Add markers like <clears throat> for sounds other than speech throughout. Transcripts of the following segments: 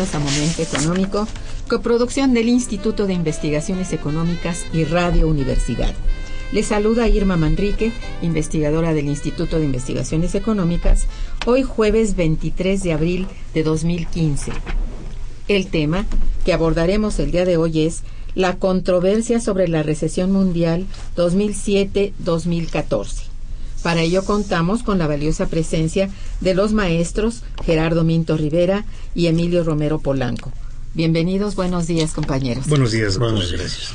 A Momento Económico, coproducción del Instituto de Investigaciones Económicas y Radio Universidad. Les saluda Irma Manrique, investigadora del Instituto de Investigaciones Económicas, hoy jueves 23 de abril de 2015. El tema que abordaremos el día de hoy es la controversia sobre la recesión mundial 2007-2014. Para ello contamos con la valiosa presencia de los maestros Gerardo Minto Rivera y Emilio Romero Polanco. Bienvenidos, buenos días compañeros. Buenos días, buenos gracias.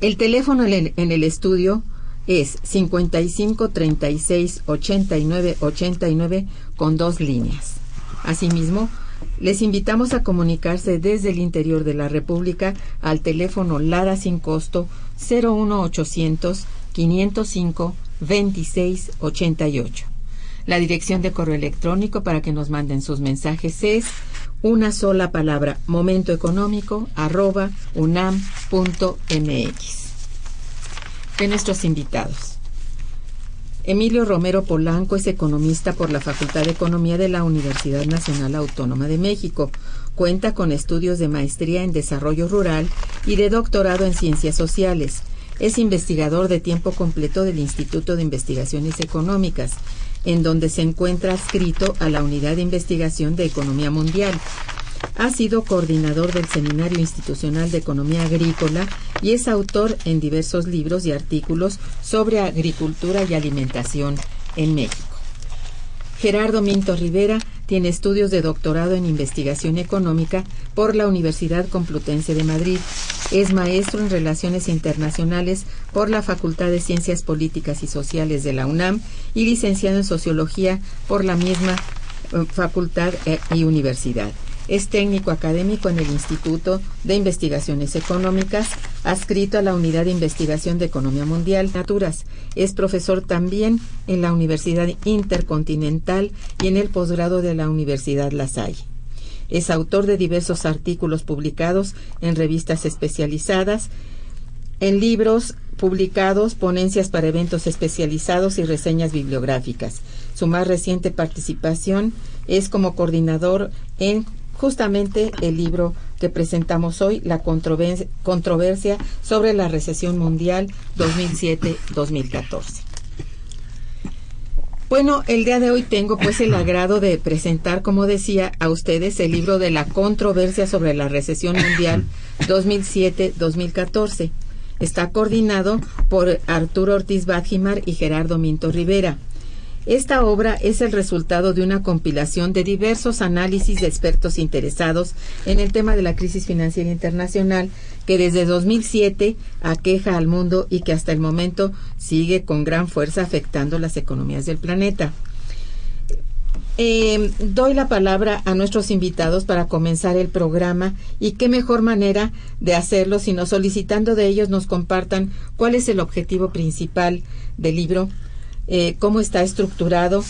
El teléfono en el estudio es 55 36 89 89 con dos líneas. Asimismo, les invitamos a comunicarse desde el interior de la República al teléfono Lara sin costo 01800 505 2688. La dirección de correo electrónico para que nos manden sus mensajes es una sola palabra momentoeconómico arroba unam.mx. De nuestros invitados. Emilio Romero Polanco es economista por la Facultad de Economía de la Universidad Nacional Autónoma de México. Cuenta con estudios de maestría en desarrollo rural y de doctorado en ciencias sociales. Es investigador de tiempo completo del Instituto de Investigaciones Económicas, en donde se encuentra adscrito a la Unidad de Investigación de Economía Mundial. Ha sido coordinador del Seminario Institucional de Economía Agrícola y es autor en diversos libros y artículos sobre agricultura y alimentación en México. Gerardo Minto Rivera tiene estudios de doctorado en investigación económica por la Universidad Complutense de Madrid. Es maestro en Relaciones Internacionales por la Facultad de Ciencias Políticas y Sociales de la UNAM y licenciado en Sociología por la misma eh, facultad eh, y universidad. Es técnico académico en el Instituto de Investigaciones Económicas, adscrito a la Unidad de Investigación de Economía Mundial, Naturas. Es profesor también en la Universidad Intercontinental y en el posgrado de la Universidad La Salle. Es autor de diversos artículos publicados en revistas especializadas, en libros publicados, ponencias para eventos especializados y reseñas bibliográficas. Su más reciente participación es como coordinador en justamente el libro que presentamos hoy, La controversia sobre la recesión mundial 2007-2014. Bueno, el día de hoy tengo pues el agrado de presentar, como decía, a ustedes el libro de la controversia sobre la recesión mundial 2007-2014. Está coordinado por Arturo Ortiz Badjimar y Gerardo Minto Rivera. Esta obra es el resultado de una compilación de diversos análisis de expertos interesados en el tema de la crisis financiera internacional que desde 2007 aqueja al mundo y que hasta el momento sigue con gran fuerza afectando las economías del planeta. Eh, doy la palabra a nuestros invitados para comenzar el programa y qué mejor manera de hacerlo sino solicitando de ellos nos compartan cuál es el objetivo principal del libro eh, cómo está estructurado,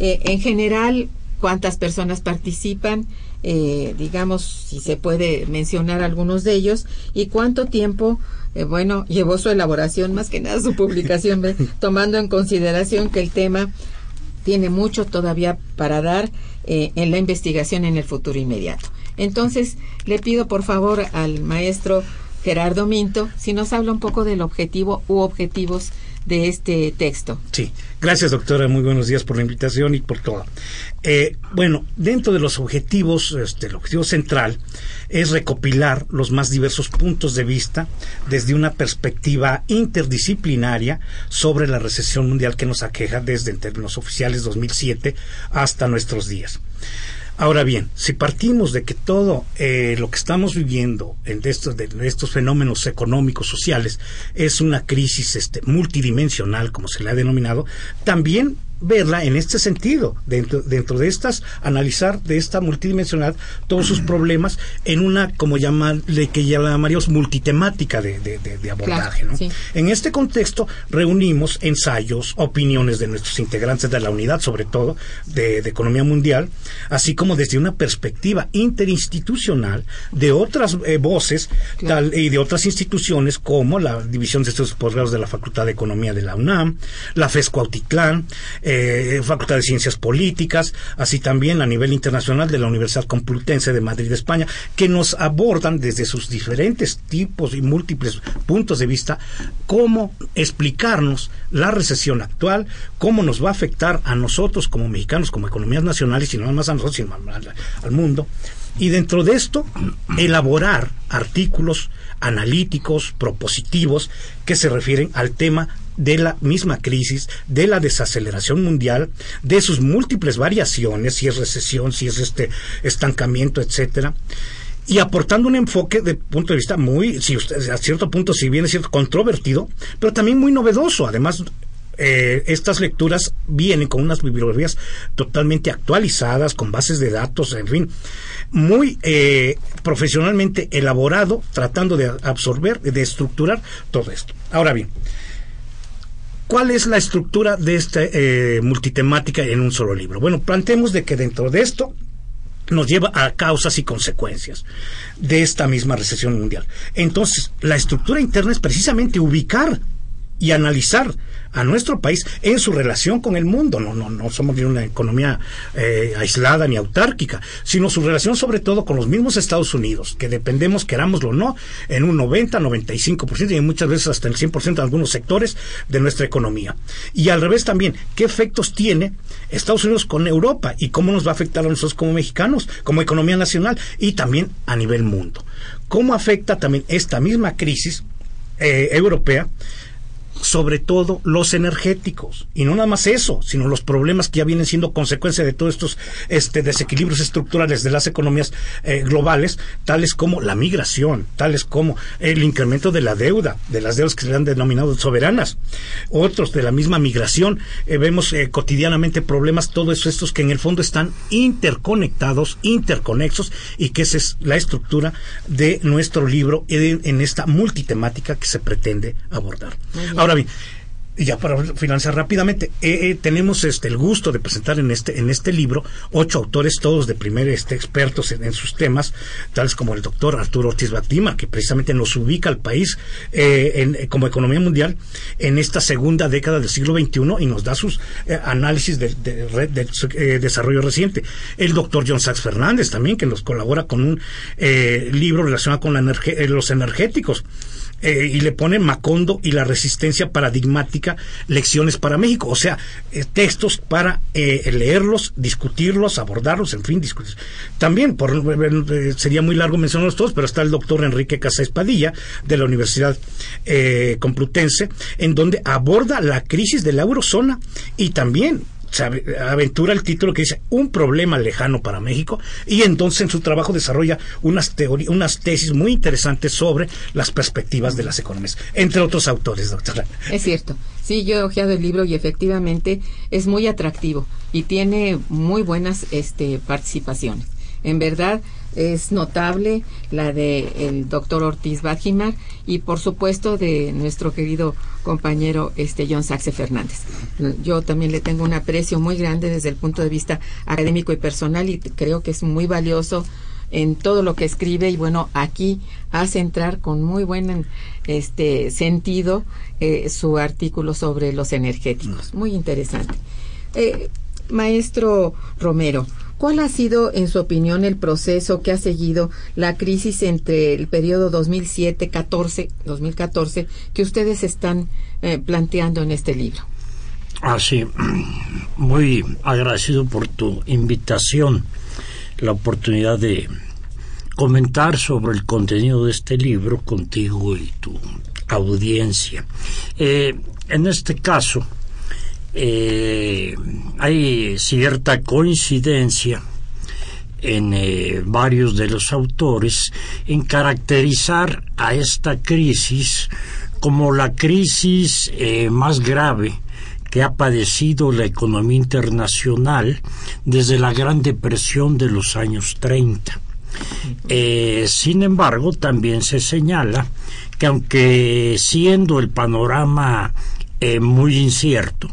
eh, en general cuántas personas participan, eh, digamos, si se puede mencionar algunos de ellos, y cuánto tiempo, bueno, llevó su elaboración, más que nada su <laughs> publicación, tomando en consideración que el tema tiene mucho todavía para dar en la investigación en el futuro inmediato. Entonces, le pido por favor al maestro Gerardo Minto si nos habla un poco del objetivo u objetivos de este texto. Sí, gracias doctora, muy buenos días por la invitación y por todo. Eh, bueno, dentro de los objetivos, este, el objetivo central es recopilar los más diversos puntos de vista desde una perspectiva interdisciplinaria sobre la recesión mundial que nos aqueja desde en términos oficiales 2007 hasta nuestros días. Ahora bien, si partimos de que todo eh, lo que estamos viviendo en estos, de estos fenómenos económicos, sociales, es una crisis este, multidimensional, como se le ha denominado, también verla en este sentido, dentro, dentro de estas, analizar de esta multidimensional todos sus problemas en una, como llamarle, que llamaríamos multitemática de, de, abordaje. ¿no? En este contexto reunimos ensayos, opiniones de nuestros integrantes de la unidad, sobre todo de, economía mundial, así como desde una perspectiva interinstitucional de otras eh, voces tal, y de otras instituciones como la División de Estudios Posgrados de la Facultad de Economía de la UNAM, la FESCO Autitlán, eh, Facultad de Ciencias Políticas, así también a nivel internacional de la Universidad Complutense de Madrid, España, que nos abordan desde sus diferentes tipos y múltiples puntos de vista cómo explicarnos la recesión actual, cómo nos va a afectar a nosotros como mexicanos, como economías nacionales, y no más a nosotros, sino al mundo. Y dentro de esto, <clears throat> elaborar artículos analíticos, propositivos, que se refieren al tema de la misma crisis, de la desaceleración mundial, de sus múltiples variaciones, si es recesión, si es este estancamiento, etcétera, y aportando un enfoque de punto de vista muy, si usted, a cierto punto, si bien es controvertido, pero también muy novedoso. Además, eh, estas lecturas vienen con unas bibliografías totalmente actualizadas, con bases de datos, en fin, muy eh, profesionalmente elaborado, tratando de absorber, de estructurar todo esto. Ahora bien, ¿Cuál es la estructura de esta eh, multitemática en un solo libro? Bueno, planteemos de que dentro de esto nos lleva a causas y consecuencias de esta misma recesión mundial. Entonces, la estructura interna es precisamente ubicar y analizar a nuestro país en su relación con el mundo. No, no, no somos una economía eh, aislada ni autárquica, sino su relación sobre todo con los mismos Estados Unidos, que dependemos, querámoslo o no, en un 90, 95% y muchas veces hasta el 100% de algunos sectores de nuestra economía. Y al revés también, ¿qué efectos tiene Estados Unidos con Europa y cómo nos va a afectar a nosotros como mexicanos, como economía nacional y también a nivel mundo? ¿Cómo afecta también esta misma crisis eh, europea? Sobre todo los energéticos. Y no nada más eso, sino los problemas que ya vienen siendo consecuencia de todos estos este, desequilibrios estructurales de las economías eh, globales, tales como la migración, tales como el incremento de la deuda, de las deudas que se han denominado soberanas. Otros de la misma migración, eh, vemos eh, cotidianamente problemas, todos estos que en el fondo están interconectados, interconexos, y que esa es la estructura de nuestro libro en, esta multitemática que se pretende abordar. Ahora bien, y ya para finalizar rápidamente, eh, eh, tenemos este el gusto de presentar en este en este libro ocho autores todos de primer este expertos en, sus temas, tales como el doctor Arturo Ortiz Batima, que precisamente nos ubica al país eh, en, como economía mundial en esta segunda década del siglo XXI y nos da sus análisis del de, desarrollo reciente. El doctor John Sachs Fernández también, que nos colabora con un libro relacionado con los energéticos. Eh, y le pone Macondo y la resistencia paradigmática, lecciones para México. O sea, eh, textos para eh, leerlos, discutirlos, abordarlos, en fin, discutir. También, por, sería muy largo mencionarlos todos, pero está el doctor Enrique Casa Espadilla de la Universidad Complutense, en donde aborda la crisis de la eurozona y también aventura el título que dice un problema lejano para México y entonces en su trabajo desarrolla unas teorías, unas tesis muy interesantes sobre las perspectivas de las economías, entre otros autores, doctora. Es cierto. Sí, yo he ojeado el libro y efectivamente es muy atractivo y tiene muy buenas este, participaciones. En verdad, es notable la de el doctor Ortiz Badjimar y por supuesto de nuestro querido compañero este John Saxe Fernández. Yo también le tengo un aprecio muy grande desde el punto de vista académico y personal y creo que es muy valioso en todo lo que escribe y bueno aquí hace entrar con muy buen este sentido eh, su artículo sobre los energéticos muy interesante eh, maestro Romero ¿Cuál ha sido, en su opinión, el proceso que ha seguido la crisis entre el periodo 2007-2014 que ustedes están eh, planteando en este libro? Ah, sí. <clears throat> Muy agradecido por tu invitación, la oportunidad de comentar sobre el contenido de este libro contigo y tu audiencia. Eh, en este caso, eh, hay cierta coincidencia en eh, varios de los autores en caracterizar a esta crisis como la crisis eh, más grave que ha padecido la economía internacional desde la Gran Depresión de los años 30. sin embargo, también se señala que aunque siendo el panorama muy incierto,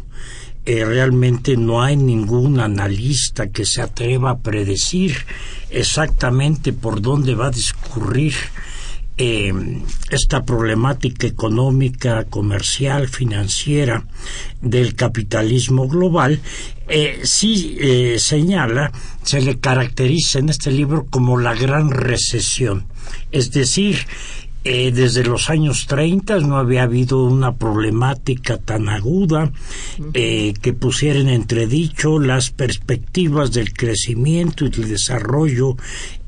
eh, realmente no hay ningún analista que se atreva a predecir exactamente por dónde va a discurrir eh, esta problemática económica, comercial, financiera del capitalismo global, eh, sí señala, se le caracteriza en este libro como la gran recesión. Es decir, eh, desde los años 30 no había habido una problemática tan aguda eh, que pusiera en entredicho las perspectivas del crecimiento y del desarrollo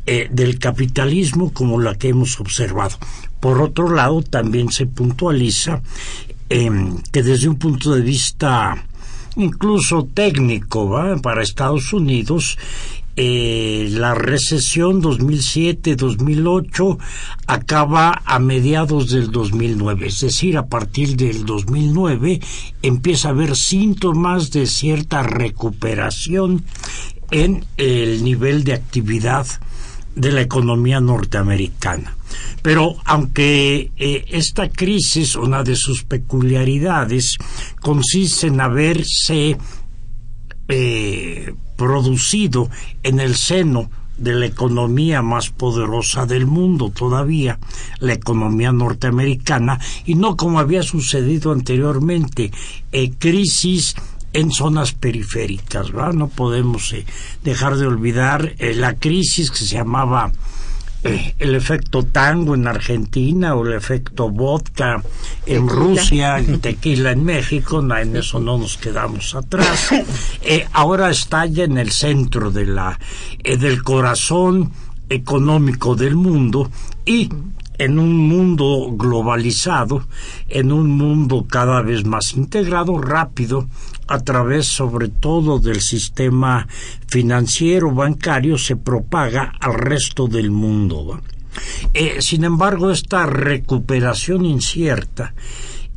eh, del capitalismo como la que hemos observado. Por otro lado, también se puntualiza em, que desde un punto de vista incluso técnico para Estados Unidos eh, la recesión 2007-2008 acaba a mediados del 2009, es decir, a partir del 2009 empieza a haber síntomas de cierta recuperación en el nivel de actividad de la economía norteamericana. Pero aunque eh, esta crisis, una de sus peculiaridades, consiste en haberse eh, producido en el seno de la economía más poderosa del mundo todavía, la economía norteamericana, y no como había sucedido anteriormente, eh, crisis en zonas periféricas. No podemos eh, dejar de olvidar eh, la crisis que se llamaba el efecto tango en Argentina o el efecto vodka en Rusia, y tequila en México, en eso no nos quedamos atrás. <laughs> Eh, ahora está ya en el centro de la, eh, del corazón económico del mundo y en un mundo globalizado, en un mundo cada vez más integrado, rápido, a través sobre todo del sistema financiero bancario, se propaga al resto del mundo. Eh, sin embargo, esta recuperación incierta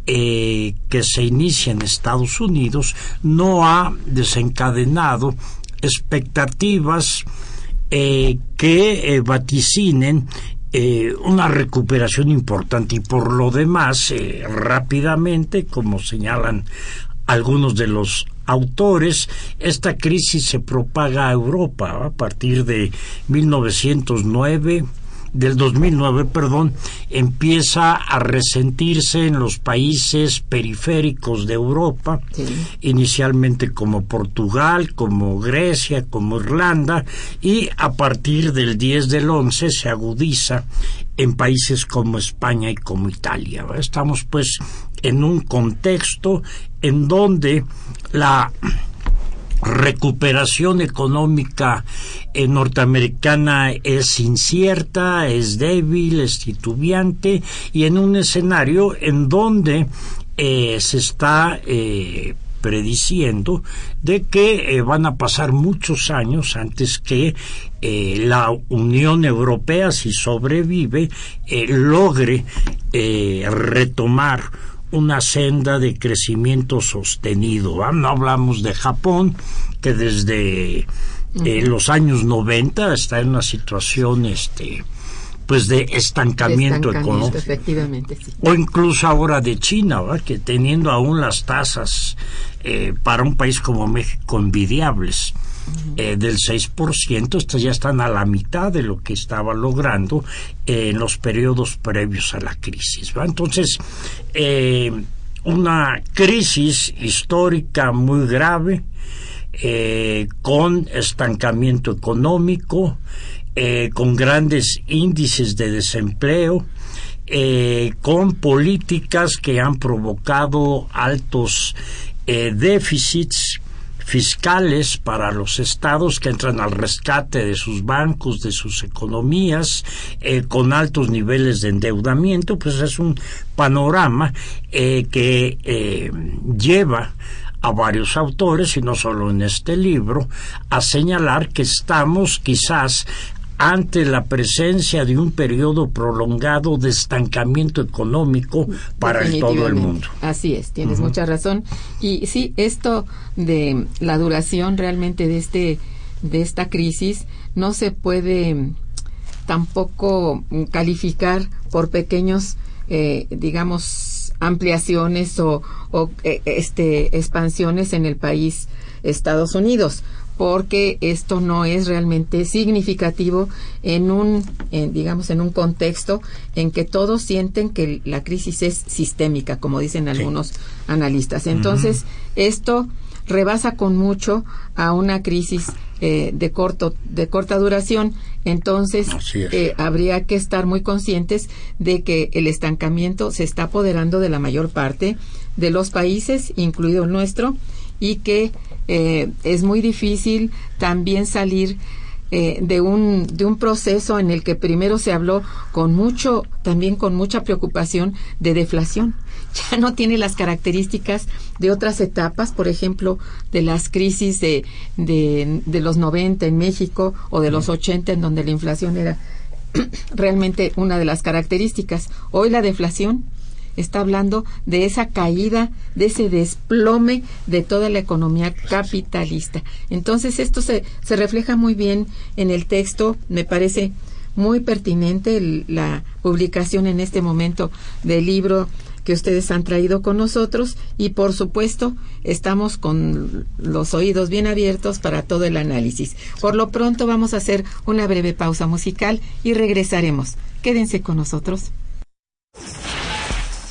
eh, que se inicia en Estados Unidos no ha desencadenado expectativas eh, que vaticinen eh, una recuperación importante y por lo demás eh, rápidamente como señalan algunos de los autores, esta crisis se propaga a Europa a partir de 1909 del 2009, perdón, empieza a resentirse en los países periféricos de Europa, inicialmente como Portugal, como Grecia, como Irlanda, y a partir del 10 del 11 se agudiza en países como España y como Italia. Estamos pues en un contexto en donde la recuperación económica eh, norteamericana es incierta, es débil, es titubeante y en un escenario en donde eh, se está eh, prediciendo de que van a pasar muchos años antes que la Unión Europea, si sobrevive, logre retomar una senda de crecimiento sostenido. No hablamos de Japón, que desde eh, los años 90 está en una situación este pues de estancamiento, económico. O incluso ahora de China, que teniendo aún las tasas eh, para un país como México envidiables. Eh, del 6%, estas ya están a la mitad de lo que estaba logrando en los periodos previos a la crisis. Entonces, eh, una crisis histórica muy grave, eh, con estancamiento económico, con grandes índices de desempleo, con políticas que han provocado altos déficits fiscales para los estados que entran al rescate de sus bancos, de sus economías, eh, con altos niveles de endeudamiento, pues es un panorama eh, que eh, lleva a varios autores, y no solo en este libro, a señalar que estamos quizás ante la presencia de un periodo prolongado de estancamiento económico para todo el mundo. Así es, tienes mucha razón. Y sí, esto de la duración realmente de este de esta crisis no se puede tampoco calificar por pequeños, eh, digamos, ampliaciones o, o eh, este expansiones en el país Estados Unidos porque esto no es realmente significativo en un, digamos, en un contexto en que todos sienten que la crisis es sistémica, como dicen algunos analistas. Entonces, esto rebasa con mucho a una crisis eh, de corto de corta duración. Entonces eh, habría que estar muy conscientes de que el estancamiento se está apoderando de la mayor parte de los países incluido el nuestro y que eh, es muy difícil también salir eh, de un de un proceso en el que primero se habló con mucho también con mucha preocupación de deflación. <laughs> Ya no tiene las características de otras etapas por ejemplo de las crisis de de, de los 90 en México o de los 80 en donde la inflación era <clears throat> realmente una de las características. Hoy la deflación está hablando de esa caída, de ese desplome de toda la economía capitalista. Entonces, esto se, se refleja muy bien en el texto, me parece muy pertinente la publicación en este momento del libro que ustedes han traído con nosotros y por supuesto estamos con los oídos bien abiertos para todo el análisis. Por lo pronto vamos a hacer una breve pausa musical y regresaremos. Quédense con nosotros.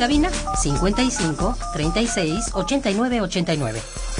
Cabina 55 36 89 89.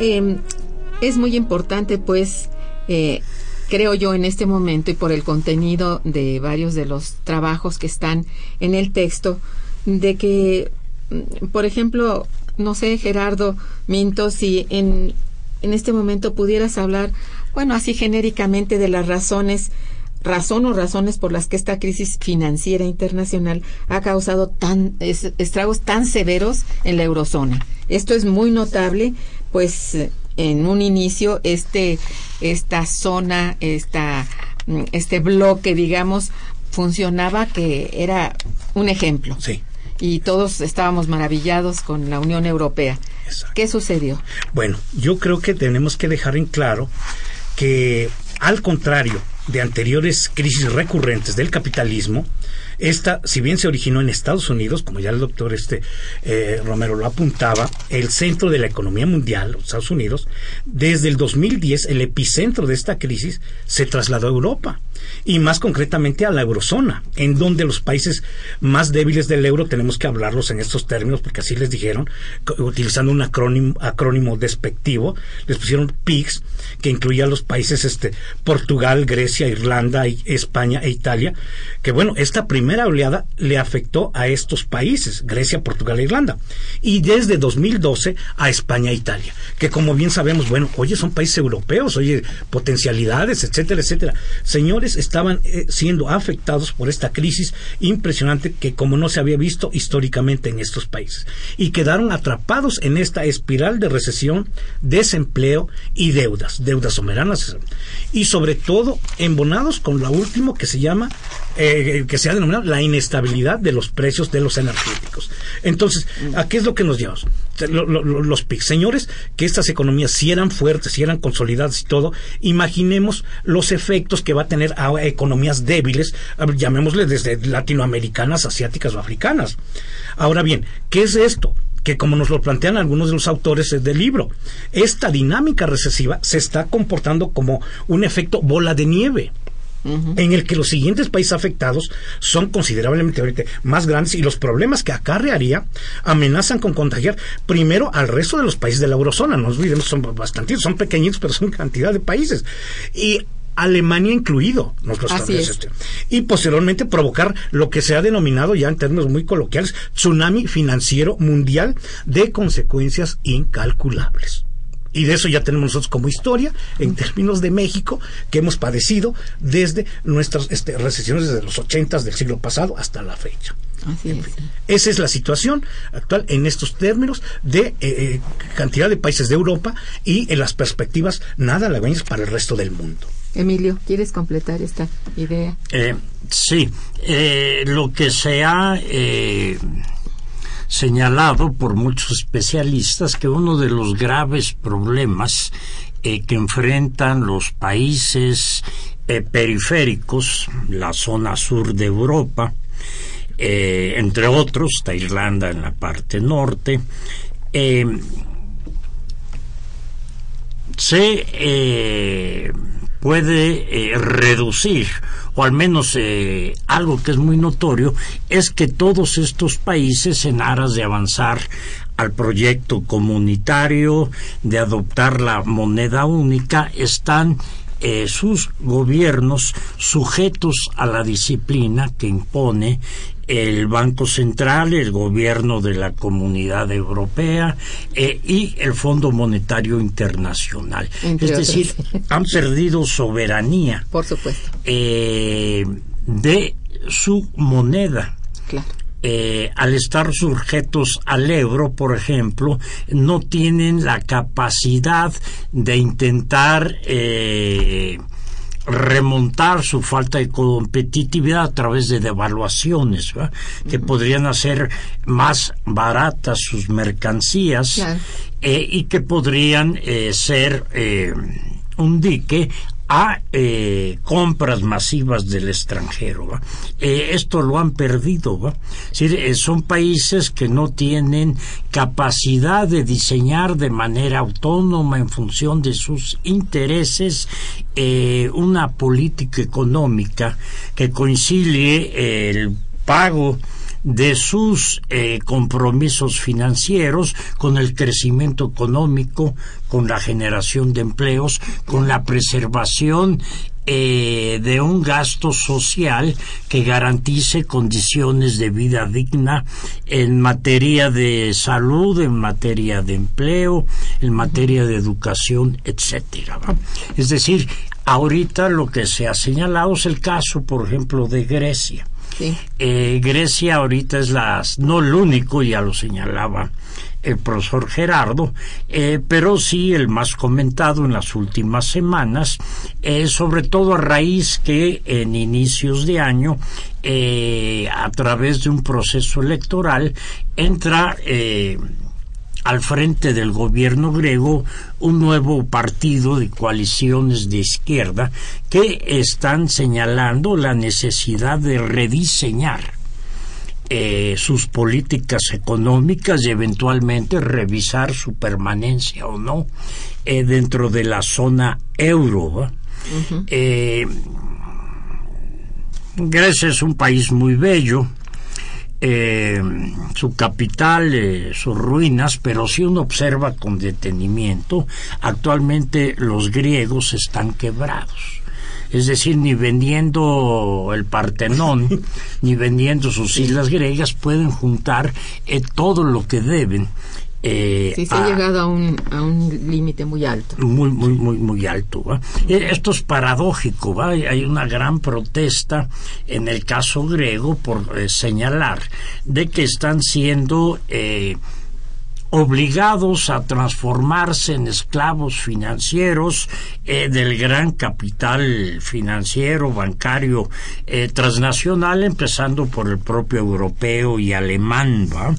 Eh, es muy importante, pues, eh, creo yo en este momento y por el contenido de varios de los trabajos que están en el texto, de que, mm, por ejemplo, no sé, Gerardo Minto, si en, en este momento pudieras hablar, bueno, así genéricamente de las razones razón o razones por las que esta crisis financiera internacional ha causado tan estragos tan severos en la eurozona. Esto es muy notable pues en un inicio este esta zona esta mm, este bloque digamos funcionaba que era un ejemplo Sí. y todos estábamos maravillados con la Unión Europea Exacto. qué sucedió Bueno, yo creo que tenemos que dejar en claro que, al contrario de anteriores crisis recurrentes del capitalismo, esta, si bien se originó en Estados Unidos, como ya el doctor este, eh, Romero lo apuntaba, el centro de la economía mundial, los Estados Unidos, desde el 2010 el epicentro de esta crisis se trasladó a Europa y más concretamente a la eurozona, en donde los países más débiles del euro tenemos que hablarlos en estos términos porque así les dijeron, utilizando un acrónimo, acrónimo despectivo, les pusieron PIGS, que incluía los países este, Portugal, Grecia, Irlanda, España e Italia, que bueno, esta primera oleada le afectó a estos países, Grecia, Portugal e Irlanda, y desde 2012 a España e Italia, que como bien sabemos, bueno, oye, son países europeos, oye, potencialidades, etcétera, etcétera. Señores, estaban eh, siendo afectados por esta crisis impresionante que como no se había visto históricamente en estos países, y quedaron atrapados en esta espiral de recesión, desempleo y deudas, deudas soberanas, y sobre todo embonados con lo último que se llama, eh, que se ha denominado la inestabilidad de los precios de los energéticos. Entonces, ¿a qué es lo que nos llevamos? Lo- lo- lo- los PIC. Señores, que estas economías si eran fuertes, si eran consolidadas y todo, imaginemos los efectos que va a tener a economías débiles, llamémosle desde latinoamericanas, asiáticas o africanas. Ahora bien, ¿qué es esto? que como nos lo plantean algunos de los autores del libro, esta dinámica recesiva se está comportando como un efecto bola de nieve en el que los siguientes países afectados son considerablemente más grandes y los problemas que acarrearía amenazan con contagiar primero al resto de los países de la eurozona. No olvidemos, son bastantitos, son pequeñitos, pero son cantidad de países. Y Alemania incluido, lo Así es. este. Y posteriormente provocar lo que se ha denominado ya en términos muy coloquiales, tsunami financiero mundial de consecuencias incalculables. Y de eso ya tenemos nosotros como historia, en términos de México, que hemos padecido desde nuestras este, recesiones desde los ochentas del siglo pasado hasta la fecha. así es Esa es la situación actual en estos términos de eh, eh, cantidad de países de Europa y en las perspectivas nada halagüeñas para el resto del mundo. Emilio quieres completar esta idea Eh, sí, eh, lo que se ha eh, señalado por muchos especialistas que uno de los graves problemas que enfrentan los países periféricos, la zona sur de Europa, entre otros, está Irlanda en la parte norte, se puede eh, reducir, o al menos eh, algo que es muy notorio, es que todos estos países en aras de avanzar al proyecto comunitario, de adoptar la moneda única, están eh, sus gobiernos sujetos a la disciplina que impone el Banco Central, el gobierno de la Comunidad Europea eh, y el Fondo Monetario Internacional. Entre es decir, <laughs> han perdido soberanía Por supuesto, eh, de su moneda. claro. Eh, al estar sujetos al euro, por ejemplo, no tienen la capacidad de intentar eh, remontar su falta de competitividad a través de devaluaciones, ¿verdad? que podrían hacer más baratas sus mercancías Claro. eh, y que podrían eh, ser eh, un dique a eh, compras masivas del extranjero. Eh, esto lo han perdido. eh, son países que no tienen capacidad de diseñar de manera autónoma en función de sus intereses eh, una política económica que concilie el pago de sus eh, compromisos financieros con el crecimiento económico, con la generación de empleos, con la preservación eh, de un gasto social que garantice condiciones de vida digna en materia de salud, en materia de empleo, en materia de educación, etcétera. Es decir, ahorita lo que se ha señalado es el caso, por ejemplo, de Grecia. Eh, Grecia ahorita es la, no el único, ya lo señalaba el profesor Gerardo, eh, pero sí el más comentado en las últimas semanas, eh, sobre todo a raíz que en inicios de año, eh, a través de un proceso electoral, entra eh, al frente del gobierno griego un nuevo partido de coaliciones de izquierda que están señalando la necesidad de rediseñar eh, sus políticas económicas y eventualmente revisar su permanencia o no eh, dentro de la zona euro. Eh, Grecia es un país muy bello, eh, su capital, eh, sus ruinas, pero si uno observa con detenimiento, actualmente los griegos están quebrados. Es decir, ni vendiendo el Partenón, <laughs> ni vendiendo sus islas griegas pueden juntar eh, todo lo que deben. Eh, Sí, se a- ha llegado a un, a un límite muy alto. muy muy muy muy alto ¿va? Eh, esto es paradójico ¿va? Hay- hay una gran protesta en el caso griego por eh, señalar de que están siendo eh, obligados a transformarse en esclavos financieros eh, del gran capital financiero, bancario, eh, transnacional, empezando por el propio europeo y alemán, ¿va?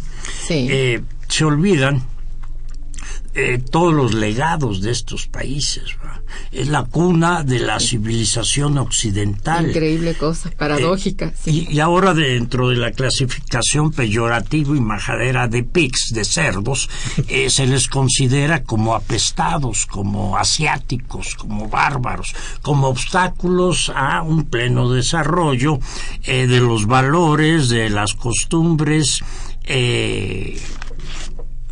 Sí. Eh, se olvidan eh, todos los legados de estos países. Es la cuna de la civilización occidental. Increíble cosa, paradójica. sí. Y, y ahora dentro de la clasificación peyorativa y majadera de pigs, de cerdos, <laughs> eh, se les considera como apestados, como asiáticos, como bárbaros, como obstáculos a un pleno desarrollo eh, de los valores, de las costumbres. eh,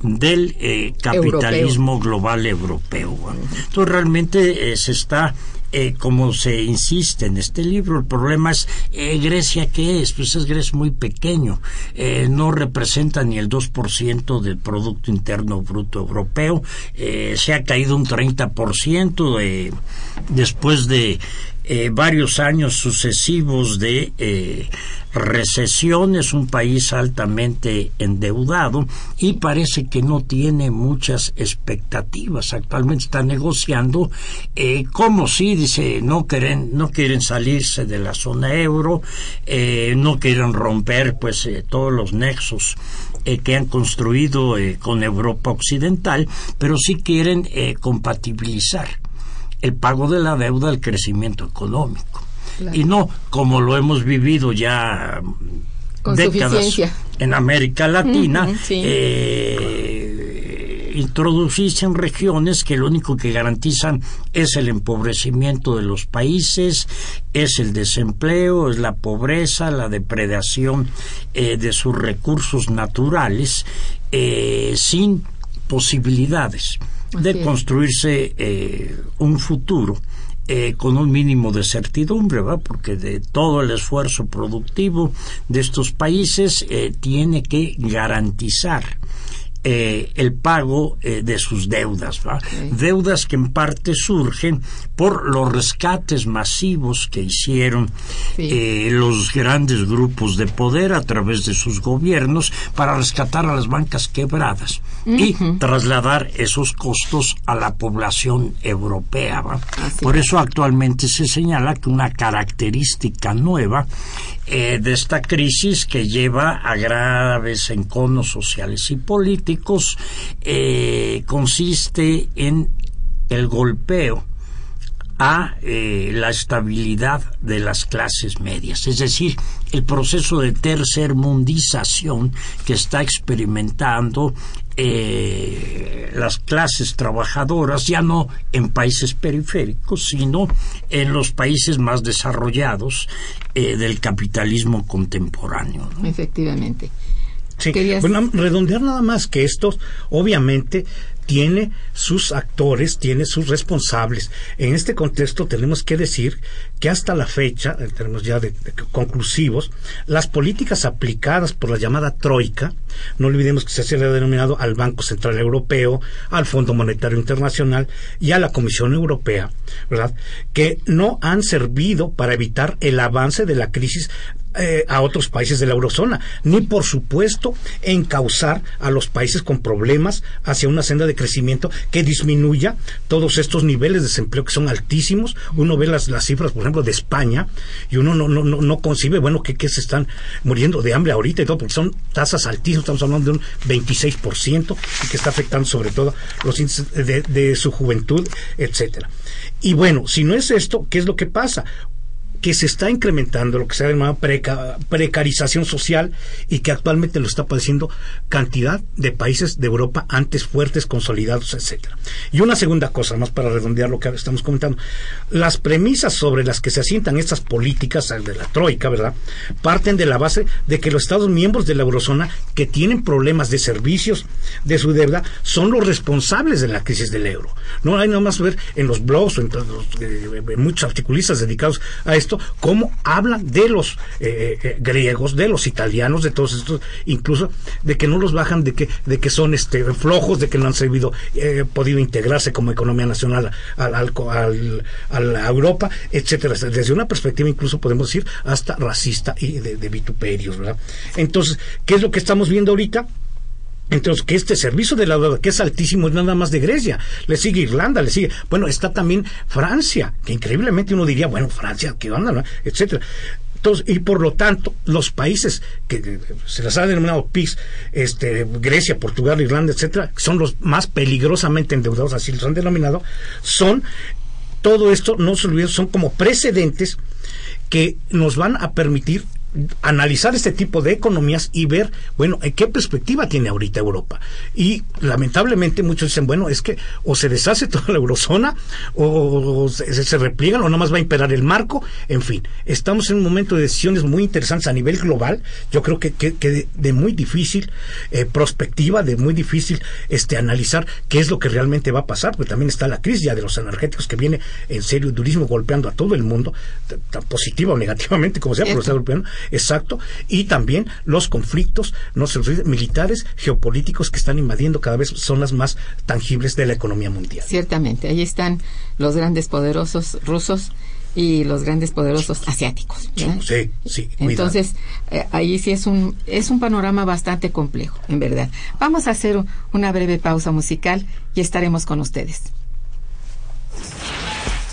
del eh, capitalismo global europeo. Entonces realmente eh, se está eh, como se insiste en este libro, el problema es eh, Grecia, ¿qué es? Pues es Grecia muy pequeño, eh, no representa ni el 2% del Producto Interno Bruto Europeo, se ha caído un 30% de, después de eh, varios años sucesivos de eh, recesión, es un país altamente endeudado y parece que no tiene muchas expectativas. Actualmente está negociando eh, como si, dice, no quieren, no quieren salirse de la zona euro, eh, no quieren romper pues eh, todos los nexos que han construido con Europa Occidental, pero sí quieren compatibilizar el pago de la deuda al crecimiento económico. Y no como lo hemos vivido ya Con décadas suficiencia. en América Latina, sí. eh, introducirse en regiones que lo único que garantizan es el empobrecimiento de los países, es el desempleo, es la pobreza, la depredación eh, de sus recursos naturales, eh, sin posibilidades de Así construirse eh, un futuro eh, con un mínimo de certidumbre, ¿va? porque de todo el esfuerzo productivo de estos países eh, tiene que garantizar eh, el pago eh, de sus deudas, deudas que en parte surgen por los rescates masivos que hicieron eh, los grandes grupos de poder a través de sus gobiernos para rescatar a las bancas quebradas y trasladar esos costos a la población europea. Por eso actualmente se señala que una característica nueva eh, de esta crisis que lleva a graves enconos sociales y políticos eh, consiste en el golpeo a eh, la estabilidad de las clases medias, es decir, el proceso de tercermundización que está experimentando eh, las clases trabajadoras, ya no en países periféricos, sino en los países más desarrollados eh, del capitalismo contemporáneo. Efectivamente. Sí, bueno, redondear nada más que esto, obviamente, tiene sus actores, tiene sus responsables. En este contexto tenemos que decir que hasta la fecha, en términos ya de, conclusivos, las políticas aplicadas por la llamada Troika, no olvidemos que se ha denominado al Banco Central Europeo, al Fondo Monetario Internacional y a la Comisión Europea, ¿verdad? Que no han servido para evitar el avance de la crisis eh, a otros países de la eurozona, ni por supuesto encauzar a los países con problemas hacia una senda de crecimiento que disminuya todos estos niveles de desempleo que son altísimos. Uno ve las, las cifras, por ejemplo, de España y uno no, no, no, no concibe, bueno, que, que, se están muriendo de hambre ahorita y todo, porque son tasas altísimas, estamos hablando de un 26% y que está afectando sobre todo los índices de, de su juventud, etcétera. Y bueno, si no es esto, ¿qué es lo que pasa? Que se está incrementando lo que se ha llamado precarización social y que actualmente lo está padeciendo cantidad de países de Europa antes fuertes, consolidados, etcétera. Y una segunda cosa, más para redondear lo que estamos comentando, las premisas sobre las que se asientan estas políticas de la troika, ¿verdad? Parten de la base de que los Estados miembros de la eurozona que tienen problemas de servicios de su deuda son los responsables de la crisis del euro. No hay nada más ver en los blogs o en, eh, muchos articulistas dedicados a esto cómo hablan de los eh, eh, griegos, de los italianos, de todos estos, incluso de que no los bajan, de que, de que son este, flojos, de que no han servido, eh, podido integrarse como economía nacional al, al, a la Europa, etcétera. Desde una perspectiva incluso podemos decir hasta racista y de, de vituperios, ¿verdad? Entonces, ¿qué es lo que estamos viendo ahorita? Entonces, que este servicio de la deuda, que es altísimo, es nada más de Grecia. Le sigue Irlanda, le sigue. Bueno, está también Francia, que increíblemente uno diría, bueno, Francia, ¿qué onda? Etcétera. Entonces, y por lo tanto, los países que se les ha denominado PIS, este, Grecia, Portugal, Irlanda, etcétera, son los más peligrosamente endeudados, así los han denominado, son todo esto, no se olviden, son como precedentes que nos van a permitir analizar este tipo de economías y ver, bueno, en qué perspectiva tiene ahorita Europa. Y lamentablemente muchos dicen, bueno, es que o se deshace <laughs> toda la eurozona o, se, repliegan o nada más va a imperar el marco. En fin, estamos en un momento de decisiones muy interesantes a nivel global. Yo creo que, que, de, muy difícil eh, perspectiva, de muy difícil este analizar qué es lo que realmente va a pasar, porque también está la crisis ya de los energéticos que viene en serio durísimo golpeando a todo el mundo, tan positiva o negativamente como sea, pero está golpeando exacto, y también los conflictos no se militares, geopolíticos que están invadiendo cada vez son las más tangibles de la economía mundial. Ciertamente, ahí están los grandes poderosos rusos y los grandes poderosos asiáticos. Sí, sí. Entonces, eh, ahí sí es un, es un panorama bastante complejo, en verdad. Vamos a hacer una breve pausa musical y estaremos con ustedes.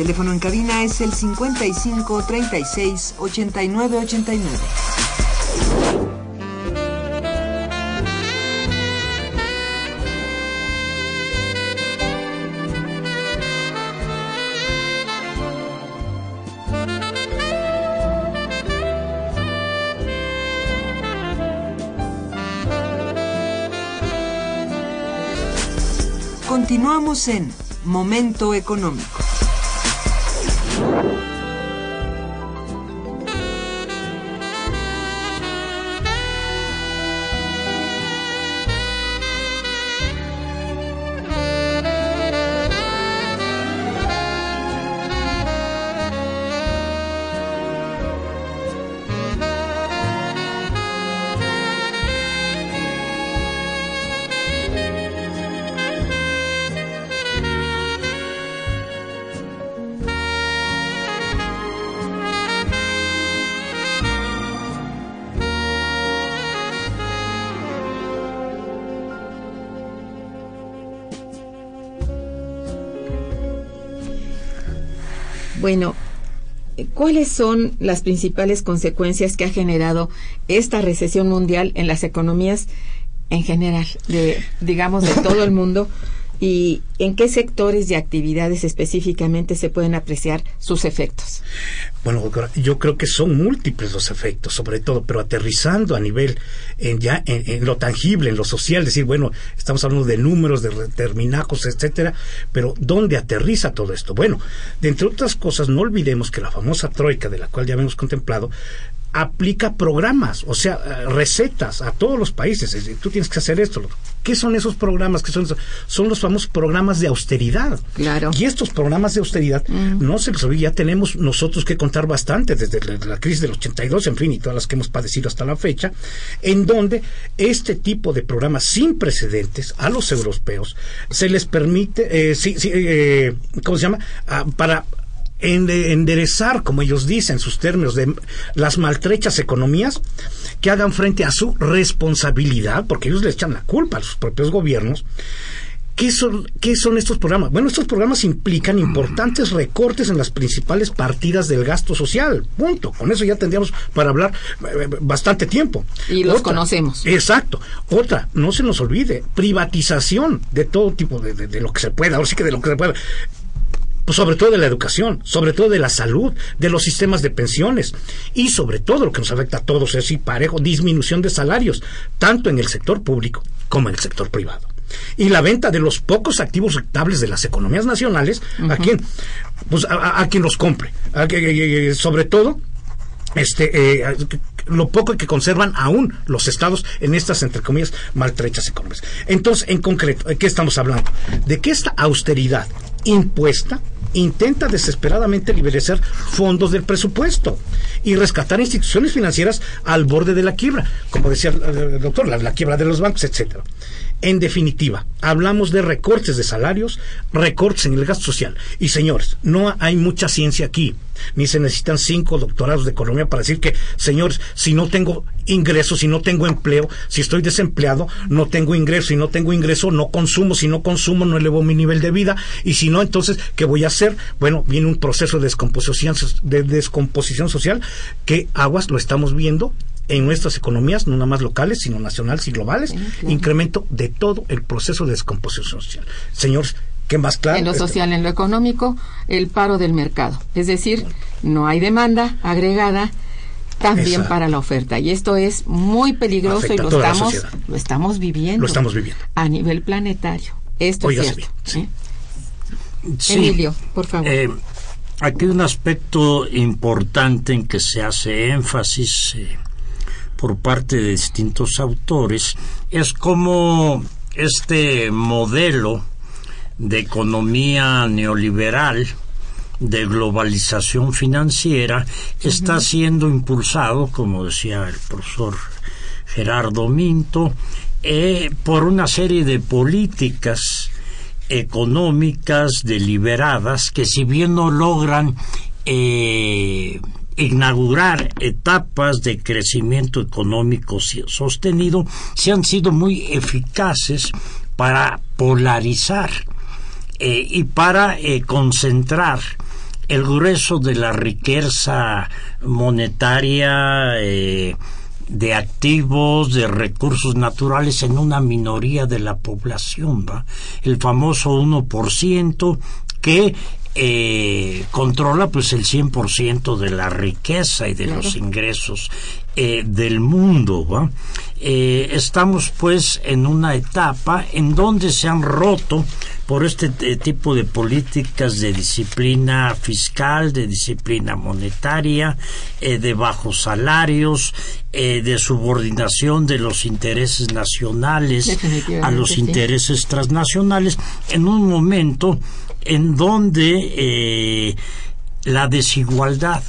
Teléfono en cabina es el 55 36 89 89. Continuamos en Momento Económico. Bueno, ¿cuáles son las principales consecuencias que ha generado esta recesión mundial en las economías en general, de, digamos, de todo el mundo? <laughs> ¿Y en qué sectores y actividades específicamente se pueden apreciar sus efectos? Bueno, doctora, yo creo que son múltiples los efectos, sobre todo, pero aterrizando a nivel en ya en, lo tangible, en lo social, decir, bueno, estamos hablando de números, de terminacos, etcétera, pero ¿dónde aterriza todo esto? Bueno, de entre otras cosas, no olvidemos que la famosa troika de la cual ya hemos contemplado aplica programas, o sea, eh, recetas a todos los países. Tú tienes que hacer esto. ¿Qué son esos programas? ¿Qué son Son los famosos programas de austeridad. Claro. Y estos programas de austeridad, mm. no se los olvide, ya tenemos nosotros que contar bastante desde la, crisis del 82, en fin, y todas las que hemos padecido hasta la fecha, en donde este tipo de programas sin precedentes a los europeos se les permite, eh, eh, ¿cómo se llama? Ah, para enderezar, como ellos dicen, sus términos, de las maltrechas economías, que hagan frente a su responsabilidad, porque ellos le echan la culpa a sus propios gobiernos. ¿Qué son, ¿Qué son estos programas? Bueno, estos programas implican importantes recortes en las principales partidas del gasto social. Punto. Con eso ya tendríamos para hablar eh, bastante tiempo. Y los conocemos. Exacto. Otra, no se nos olvide, privatización de todo tipo de, de, lo que se pueda. Ahora sí que de lo que se pueda pues sobre todo de la educación, sobre todo de la salud, de los sistemas de pensiones y sobre todo lo que nos afecta a todos es y parejo, disminución de salarios, tanto en el sector público como en el sector privado. Y la venta de los pocos activos rentables de las economías nacionales, ¿a quién? Pues a, quien los compre. sobre todo, este, eh, lo poco que conservan aún los estados en estas, entre comillas, maltrechas económicas. Entonces, en concreto, ¿de qué estamos hablando? De que esta austeridad impuesta intenta desesperadamente liberar fondos del presupuesto y rescatar instituciones financieras al borde de la quiebra, como decía el doctor, la, quiebra de los bancos, etcétera. En definitiva, hablamos de recortes de salarios, recortes en el gasto social. Y señores, no hay mucha ciencia aquí, ni se necesitan cinco doctorados de economía para decir que, señores, si no tengo ingresos, si no tengo empleo, si estoy desempleado, no tengo ingreso, si no tengo ingreso, no consumo, si no consumo, no elevo mi nivel de vida, y si no, entonces, ¿qué voy a hacer? Bueno, viene un proceso de descomposición, de descomposición social que aguas lo estamos viendo en nuestras economías, no nada más locales, sino nacionales y globales, incremento de todo el proceso de descomposición social. Señores, ¿qué más claro? En lo social, en lo económico, el paro del mercado. Es decir, no hay demanda agregada también para la oferta. Y esto es muy peligroso y lo estamos, lo estamos viviendo. Lo estamos viviendo. A nivel planetario. Esto es cierto. ¿eh? Emilio, por favor. Eh, aquí un aspecto importante en que se hace énfasis eh, por parte de distintos autores es como este modelo de economía neoliberal de globalización financiera está siendo impulsado, como decía el profesor Gerardo Minto, eh, por una serie de políticas económicas deliberadas que si bien no logran eh, inaugurar etapas de crecimiento económico sostenido se han sido muy eficaces para polarizar eh, y para eh, concentrar el grueso de la riqueza monetaria eh, de activos, de recursos naturales en una minoría de la población, ¿va? El famoso 1% que eh, controla pues el 100% de la riqueza y de los ingresos eh, del mundo. ¿va? Eh, estamos pues en una etapa en donde se han roto por este tipo de políticas de disciplina fiscal, de disciplina monetaria, de bajos salarios, de subordinación de los intereses nacionales a los intereses transnacionales, en un momento en donde eh, la desigualdad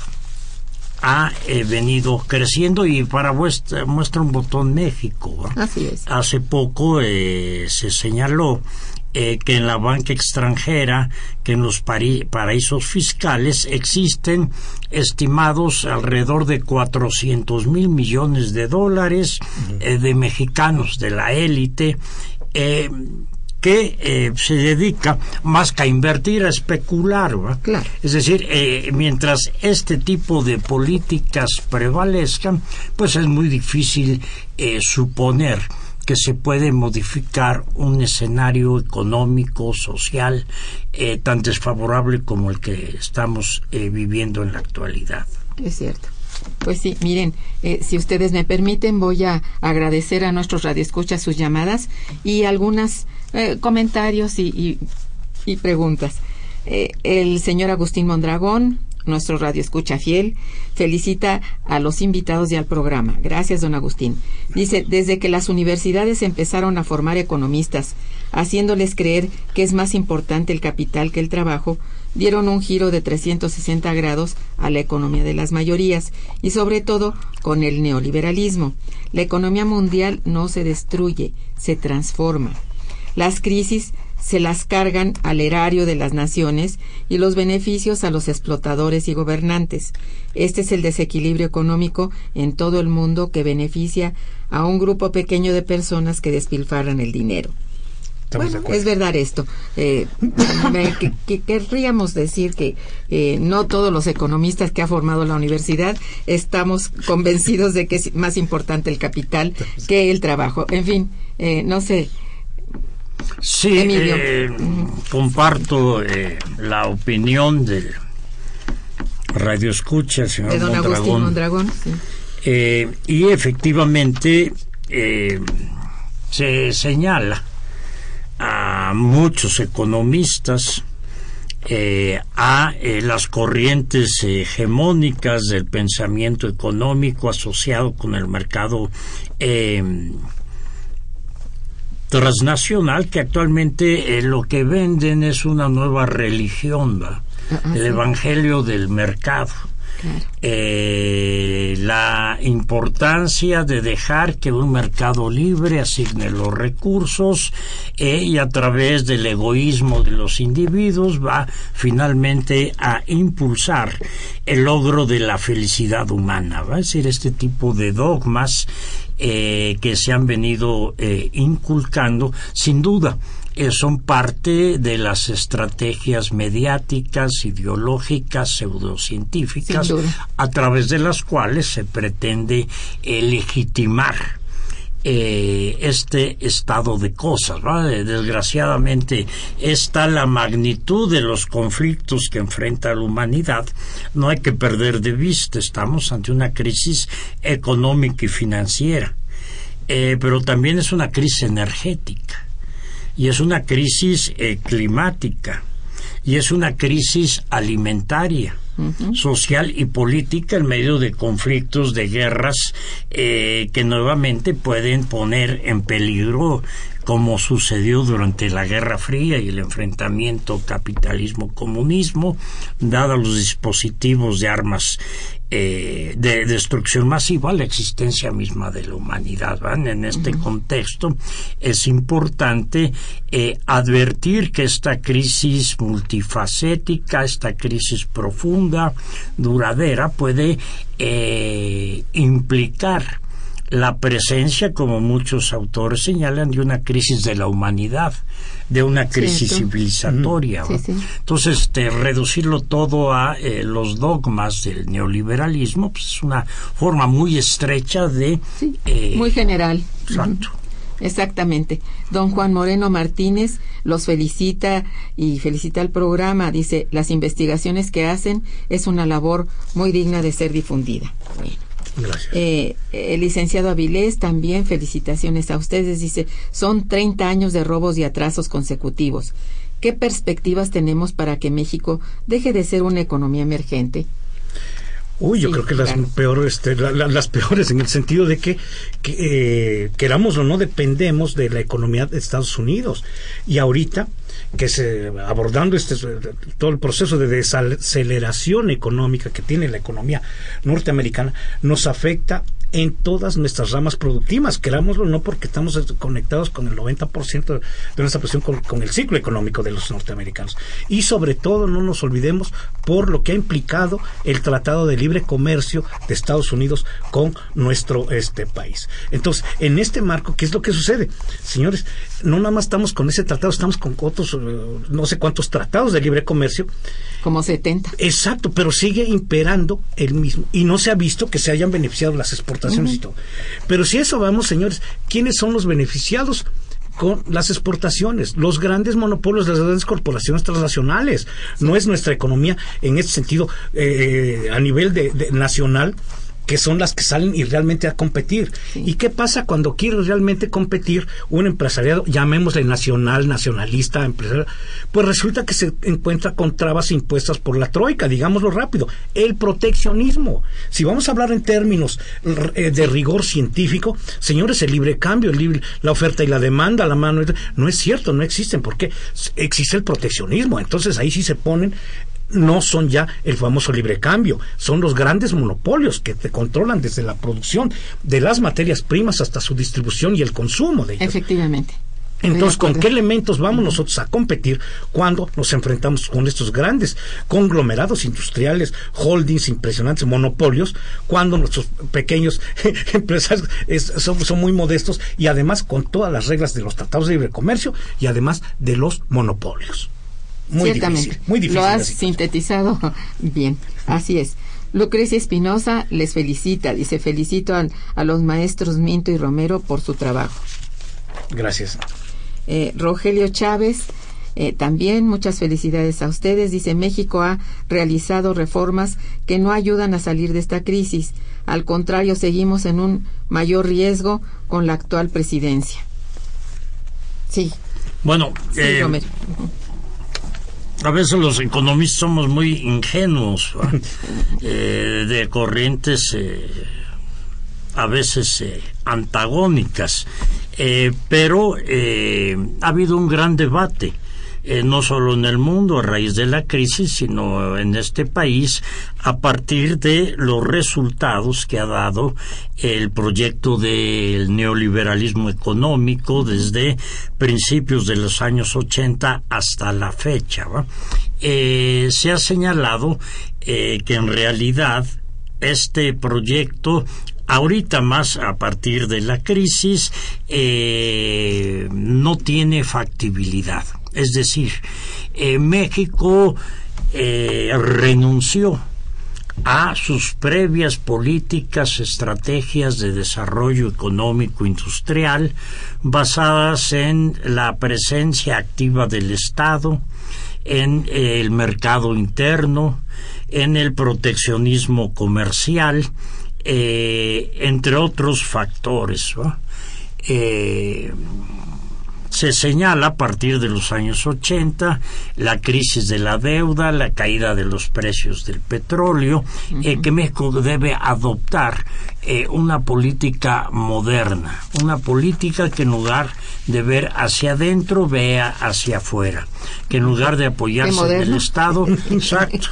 ha eh, venido creciendo y para muestra, muestra un botón México. Así es. Hace poco eh, se señaló que en la banca extranjera, que en los paraísos fiscales existen estimados alrededor de 400 mil millones de dólares de mexicanos de la élite que eh, se dedica más que a invertir, a especular. Claro. Es decir, eh, mientras este tipo de políticas prevalezcan, pues es muy difícil eh, suponer que se puede modificar un escenario económico, social, tan desfavorable como el que estamos viviendo en la actualidad. Es cierto. Pues sí, miren, si ustedes me permiten, voy a agradecer a nuestros radioescuchas sus llamadas y algunas eh, comentarios y, y, preguntas. Eh, el señor Agustín Mondragón, nuestro radio escucha fiel, felicita a los invitados y al programa. Gracias, don Agustín. Dice, desde que las universidades empezaron a formar economistas, haciéndoles creer que es más importante el capital que el trabajo, dieron un giro de 360 grados a la economía de las mayorías y sobre todo con el neoliberalismo. La economía mundial no se destruye, se transforma. Las crisis se las cargan al erario de las naciones y los beneficios a los explotadores y gobernantes. Este es el desequilibrio económico en todo el mundo que beneficia a un grupo pequeño de personas que despilfarran el dinero. Bueno, es verdad esto. Eh, querríamos decir que eh, no todos los economistas que ha formado la universidad estamos convencidos de que es más importante el capital que el trabajo. En fin, eh, no sé. Sí, eh, comparto eh, la opinión del Radio Escucha, señor Mondragón. Eh, y efectivamente se señala a muchos economistas a las corrientes hegemónicas del pensamiento económico asociado con el mercado transnacional que actualmente eh, lo que venden es una nueva religión, ah, ah, el evangelio del mercado. Eh, la importancia de dejar que un mercado libre asigne los recursos eh, y a través del egoísmo de los individuos va finalmente a impulsar el logro de la felicidad humana. Va a decir, este tipo de dogmas eh, que se han venido eh, inculcando, sin duda, son parte de las estrategias mediáticas, ideológicas, pseudocientíficas, a través de las cuales se pretende legitimar este estado de cosas. Desgraciadamente, está la magnitud de los conflictos que enfrenta la humanidad. No hay que perder de vista, estamos ante una crisis económica y financiera, eh, pero también es una crisis energética y es una crisis eh, climática y es una crisis alimentaria social y política en medio de conflictos, de guerras eh, que nuevamente pueden poner en peligro como sucedió durante la Guerra Fría y el enfrentamiento capitalismo-comunismo, dados los dispositivos de armas eh, de destrucción masiva, la existencia misma de la humanidad. En este contexto es importante eh, advertir que esta crisis multifacética, esta crisis profunda, duradera, puede eh, implicar la presencia, como muchos autores señalan, de una crisis de la humanidad, de una crisis Cierto. civilizatoria. Sí, ¿va? sí. Entonces, este, reducirlo todo a eh, los dogmas del neoliberalismo pues, es una forma muy estrecha de... Sí, eh, muy general. Exacto. Exactamente. Don Juan Moreno Martínez los felicita y felicita el programa. Dice, las investigaciones que hacen es una labor muy digna de ser difundida. Bueno. Gracias. Eh, el licenciado Avilés también felicitaciones a ustedes. Dice, son 30 años de robos y atrasos consecutivos. ¿Qué perspectivas tenemos para que México deje de ser una economía emergente? Uy, yo Sí, creo que las claro. peores, este, la- la- las peores en el sentido de que, que, eh, queramos o no dependemos de la economía de Estados Unidos y ahorita que se abordando este todo el proceso de desaceleración económica que tiene la economía norteamericana nos afecta en todas nuestras ramas productivas, querámoslo o no porque estamos conectados con el 90% de nuestra con, con el ciclo económico de los norteamericanos. Y sobre todo no nos olvidemos por lo que ha implicado el Tratado de Libre Comercio de Estados Unidos con nuestro este país. Entonces, en este marco, ¿qué es lo que sucede? Señores, no nada más estamos con ese tratado, estamos con otros, eh, no sé cuántos tratados de libre comercio Como 70. Exacto, pero sigue imperando el mismo. Y no se ha visto que se hayan beneficiado las exportaciones y todo. Pero si eso vamos, señores, ¿quiénes son los beneficiados? con las exportaciones, los grandes monopolios las grandes corporaciones transnacionales. No es nuestra economía en este sentido eh, a nivel de, de nacional que son las que salen y realmente a competir. ¿Y qué pasa cuando quiere realmente competir un empresariado, llamémosle nacional, nacionalista, empresarial? Pues resulta que se encuentra con trabas impuestas por la troika, digámoslo rápido, el proteccionismo. Si vamos a hablar en términos eh, de rigor científico, señores, el libre cambio, el libre, la oferta y la demanda, la mano, no es cierto, no existen, porque existe el proteccionismo. Entonces ahí sí se ponen no son ya el famoso libre cambio, son los grandes monopolios que te controlan desde la producción de las materias primas hasta su distribución y el consumo de ellas. Efectivamente. Entonces, ¿con qué elementos vamos nosotros a competir cuando nos enfrentamos con estos grandes conglomerados industriales, holdings impresionantes, monopolios, cuando nuestros pequeños <laughs> empresarios es, son, son, muy modestos y además con todas las reglas de los tratados de libre comercio y además de los monopolios? Muy Ciertamente. difícil, muy difícil. Lo has sintetizado <laughs> bien, así es. Lucrecia Espinosa les felicita, dice felicito a, a, los maestros Minto y Romero por su trabajo. Gracias. Eh, Rogelio Chávez, eh, también muchas felicidades a ustedes. Dice México ha realizado reformas que no ayudan a salir de esta crisis. Al contrario, seguimos en un mayor riesgo con la actual presidencia. Sí. Bueno, sí, eh, Romero. A veces los economistas somos muy ingenuos, <laughs> eh, de corrientes eh, a veces eh, antagónicas, eh, pero ha habido un gran debate. Eh, no solo en el mundo a raíz de la crisis, sino en este país a partir de los resultados que ha dado el proyecto del neoliberalismo económico desde principios de los años 80 hasta la fecha. Eh, se ha señalado eh, que en realidad este proyecto ahorita más a partir de la crisis no tiene factibilidad. Es decir, eh, México eh, renunció a sus previas políticas, estrategias de desarrollo económico industrial basadas en la presencia activa del Estado, en eh, el mercado interno, en el proteccionismo comercial, entre otros factores. Se señala a partir de los años 80 la crisis de la deuda, la caída de los precios del petróleo, uh -huh. eh, que México debe adoptar eh, una política moderna, una política que en lugar de ver hacia adentro vea hacia afuera, que en lugar de apoyarse en el Estado, <laughs> exacto,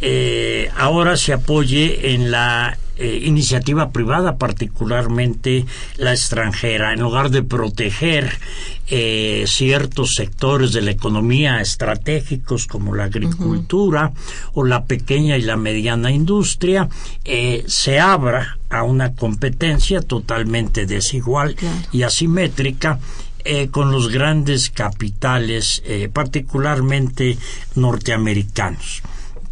eh, ahora se apoye en la eh, iniciativa privada, particularmente la extranjera, en lugar de proteger eh, ciertos sectores de la economía estratégicos como la agricultura o la pequeña y la mediana industria, eh, se abra a una competencia totalmente desigual y asimétrica eh, con los grandes capitales, eh, particularmente norteamericanos.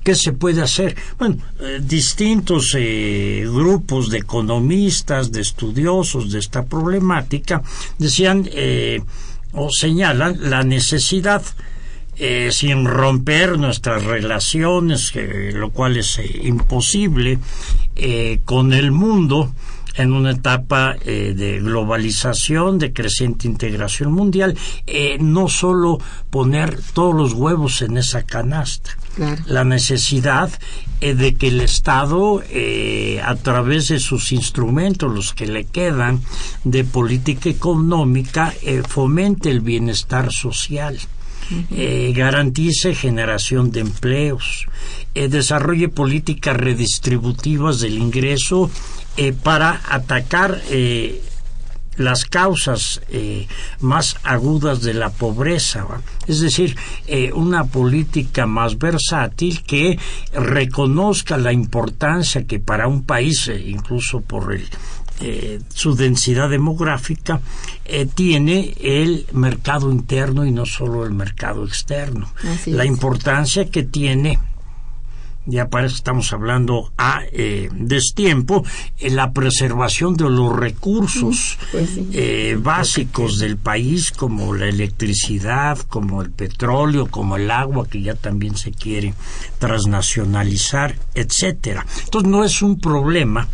¿Qué se puede hacer? Bueno, eh, distintos grupos de economistas, de estudiosos de esta problemática, decían o señalan la necesidad sin romper nuestras relaciones, lo cual es imposible, con el mundo, en una etapa eh, de globalización, de creciente integración mundial, eh, no solo poner todos los huevos en esa canasta. La necesidad eh, de que el Estado, a través de sus instrumentos, los que le quedan de política económica, fomente el bienestar social. garantice generación de empleos, desarrolle políticas redistributivas del ingreso eh, para atacar eh, las causas eh, más agudas de la pobreza, es decir, una política más versátil que reconozca la importancia que para un país, incluso por su densidad demográfica, tiene el mercado interno y no solo el mercado externo. la importancia que tiene ya parece que estamos hablando a eh, destiempo, en la preservación de los recursos pues eh, básicos del país, como la electricidad, como el petróleo, como el agua, que ya también se quiere transnacionalizar, etcétera. Entonces no es un problema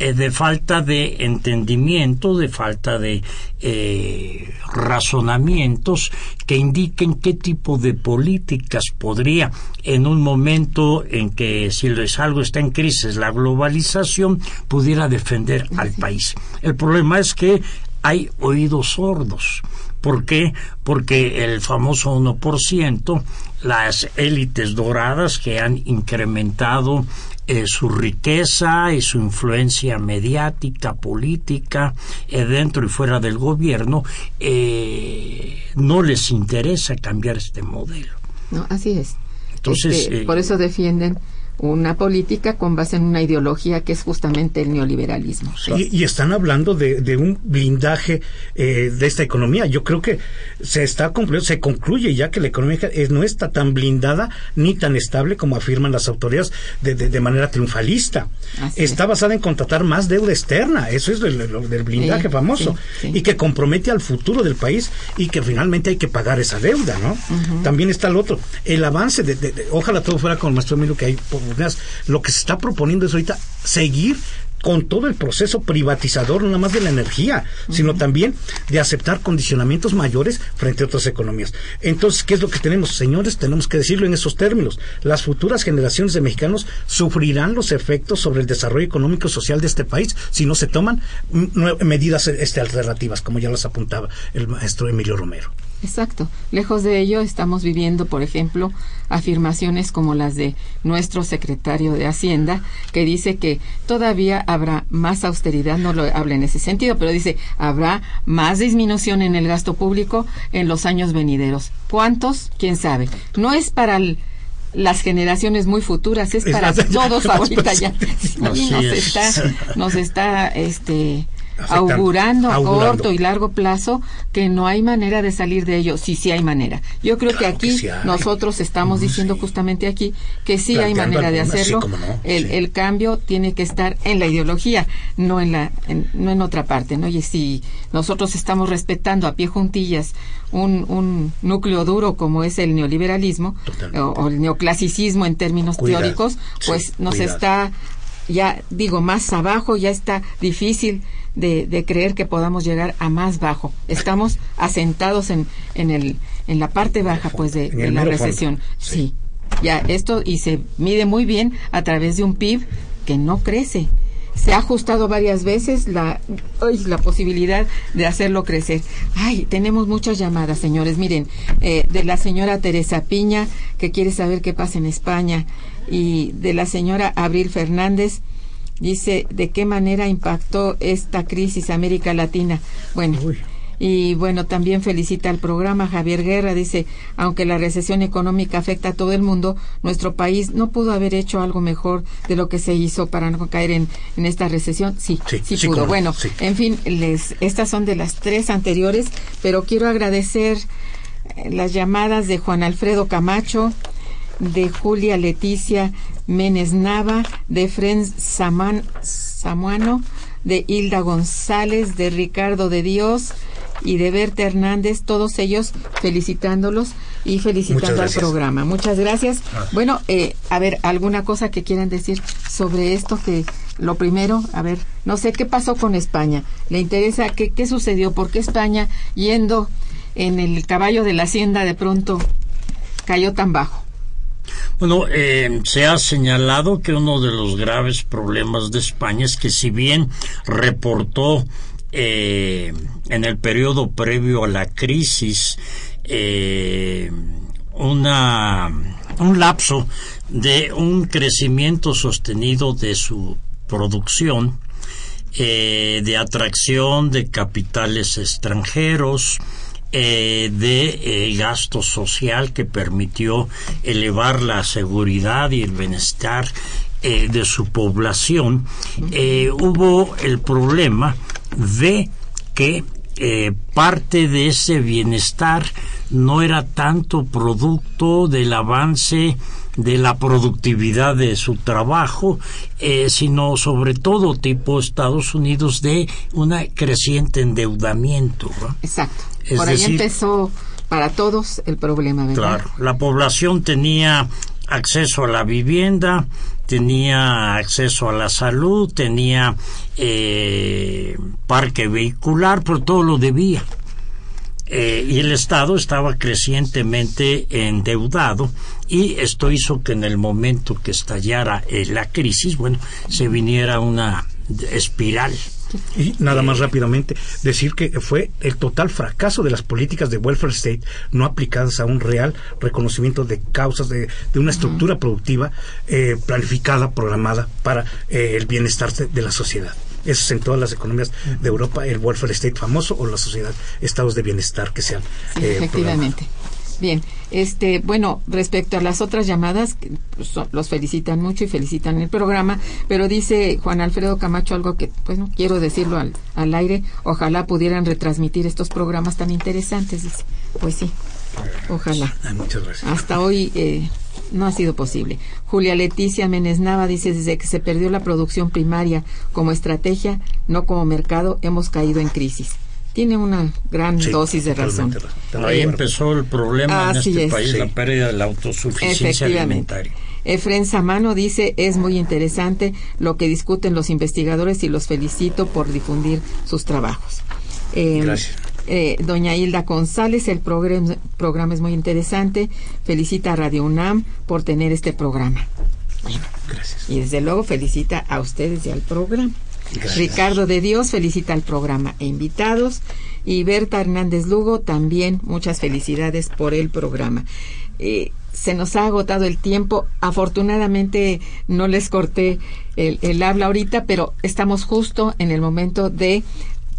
eh, de falta de entendimiento, de falta de eh, razonamientos que indiquen qué tipo de políticas podría, en un momento en que si algo está en crisis, la globalización, pudiera defender al país. El problema es que hay oídos sordos. ¿Por qué? Porque el famoso 1%, las élites doradas que han incrementado eh, su riqueza y su influencia mediática, política, eh, dentro y fuera del gobierno, eh, no les interesa cambiar este modelo. No, así es. Entonces, este, por eso defienden una política con base en una ideología que es justamente el neoliberalismo. Y, están hablando de, un blindaje eh, de esta economía. Yo creo que se está se concluye ya que la economía no está tan blindada ni tan estable como afirman las autoridades de, manera triunfalista. está basada en contratar más deuda externa. Eso es lo, del blindaje famoso. Y que compromete al futuro del país y que finalmente hay que pagar esa deuda, ¿no? También está el otro. El avance de, ojalá todo fuera con nuestro amigo que hay lo que se está proponiendo es ahorita seguir con todo el proceso privatizador, no nada más de la energía, sino también de aceptar condicionamientos mayores frente a otras economías. Entonces, ¿qué es lo que tenemos? Señores, tenemos que decirlo en esos términos. Las futuras generaciones de mexicanos sufrirán los efectos sobre el desarrollo económico y social de este país si no se toman medidas este, alternativas, como ya las apuntaba el maestro Emilio Romero. Exacto. Lejos de ello, estamos viviendo, por ejemplo, afirmaciones como las de nuestro secretario de Hacienda, que dice que todavía habrá más austeridad, no lo habla en ese sentido, pero dice, habrá más disminución en el gasto público en los años venideros. ¿Cuántos? ¿Quién sabe? No es para las generaciones muy futuras, es para todos <laughs> ahorita ya. Y nos está, nos está este augurando a corto y largo plazo que no hay manera de salir de ello. Sí, sí hay manera. Yo creo que aquí nosotros estamos diciendo justamente aquí que sí hay manera de hacerlo. el, cambio tiene que estar en la ideología, no en la, no en otra parte, ¿no? Y si nosotros estamos respetando a pie juntillas un, un núcleo duro como es el neoliberalismo o, el neoclasicismo en términos teóricos, pues nos está ya digo más abajo, ya está difícil de, creer que podamos llegar a más bajo. Estamos asentados en, en, el, en la parte baja pues de, la recesión. Sí. ya esto y se mide muy bien a través de un PIB que no crece. Se ha ajustado varias veces la, la posibilidad de hacerlo crecer. Ay, tenemos muchas llamadas, señores. Miren, eh, de la señora Teresa Piña, que quiere saber qué pasa en España, y de la señora Abril Fernández, Dice, ¿de qué manera impactó esta crisis América Latina? Bueno, y bueno, también felicita al programa Javier Guerra. Dice, aunque la recesión económica afecta a todo el mundo, nuestro país no pudo haber hecho algo mejor de lo que se hizo para no caer en, en esta recesión. Sí, sí, pudo. bueno, en fin, les, estas son de las tres anteriores, pero quiero agradecer eh, las llamadas de Juan Alfredo Camacho, de Julia Leticia Menes Nava, de Frenz Saman, Samuano, de Hilda González, de Ricardo de Dios y de Berta Hernández, todos ellos felicitándolos y felicitando al programa. Muchas gracias. Ah. Bueno, eh, a ver, ¿alguna cosa que quieran decir sobre esto? Que lo primero, a ver, no sé qué pasó con España. ¿Le interesa qué, qué sucedió? ¿Por qué España, yendo en el caballo de la hacienda, de pronto cayó tan bajo? Bueno, eh, se ha señalado que uno de los graves problemas de España es que si bien reportó eh, en el periodo previo a la crisis eh, una, un lapso de un crecimiento sostenido de su producción, de atracción de capitales extranjeros, eh, de eh, gasto social que permitió elevar la seguridad y el bienestar eh, de su población, hubo el problema de que parte de ese bienestar no era tanto producto del avance de la productividad de su trabajo, sino sobre todo tipo Estados Unidos de un creciente endeudamiento. Exacto. Por ahí empezó para todos el problema, Claro, la población tenía acceso a la vivienda, tenía acceso a la salud, tenía eh, parque vehicular, pero todo lo debía. Eh, y el Estado estaba crecientemente endeudado y esto hizo que en el momento que estallara eh, la crisis, bueno, se viniera una espiral y nada más rápidamente, decir que fue el total fracaso de las políticas de welfare state no aplicadas a un real reconocimiento de causas de, una estructura productiva eh, planificada, programada para eh, el bienestar de, la sociedad. Eso es en todas las economías de Europa, el welfare state famoso o la sociedad, estados de bienestar que sean. Eh, efectivamente. Bien, este, bueno, respecto a las otras llamadas, pues, los felicitan mucho y felicitan el programa, pero dice Juan Alfredo Camacho algo que, pues no quiero decirlo al, al aire, ojalá pudieran retransmitir estos programas tan interesantes, dice. Pues sí, ojalá. Muchas gracias. Hasta hoy eh, no ha sido posible. Julia Leticia Menes Nava dice, desde que se perdió la producción primaria como estrategia, no como mercado, hemos caído en crisis tiene una gran dosis de razón. Ahí empezó el problema en este país, la pérdida de la autosuficiencia alimentaria. Efren Samano dice, es muy interesante lo que discuten los investigadores y los felicito por difundir sus trabajos. Em, Gracias. Eh, doña Hilda González, el programa, programa es muy interesante. Felicita a Radio UNAM por tener este programa. Gracias. Y desde luego felicita a ustedes y al programa. Ricardo de Dios felicita al programa e invitados. Y Berta Hernández Lugo también muchas felicidades por el programa. Eh, se nos ha agotado el tiempo. Afortunadamente no les corté el, el, habla ahorita, pero estamos justo en el momento de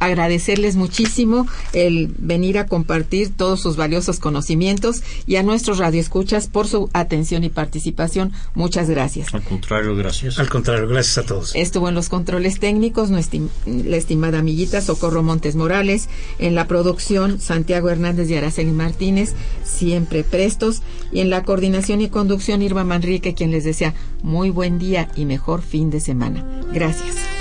agradecerles muchísimo el venir a compartir todos sus valiosos conocimientos y a nuestros radioescuchas por su atención y participación. Muchas gracias. Al contrario, gracias. Al contrario, gracias a todos. Estuvo en los controles técnicos la estimada amiguita Socorro Montes Morales, en la producción Santiago Hernández y Araceli Martínez, siempre prestos, y en la coordinación y conducción Irma Manrique, quien les desea muy buen día y mejor fin de semana. Gracias.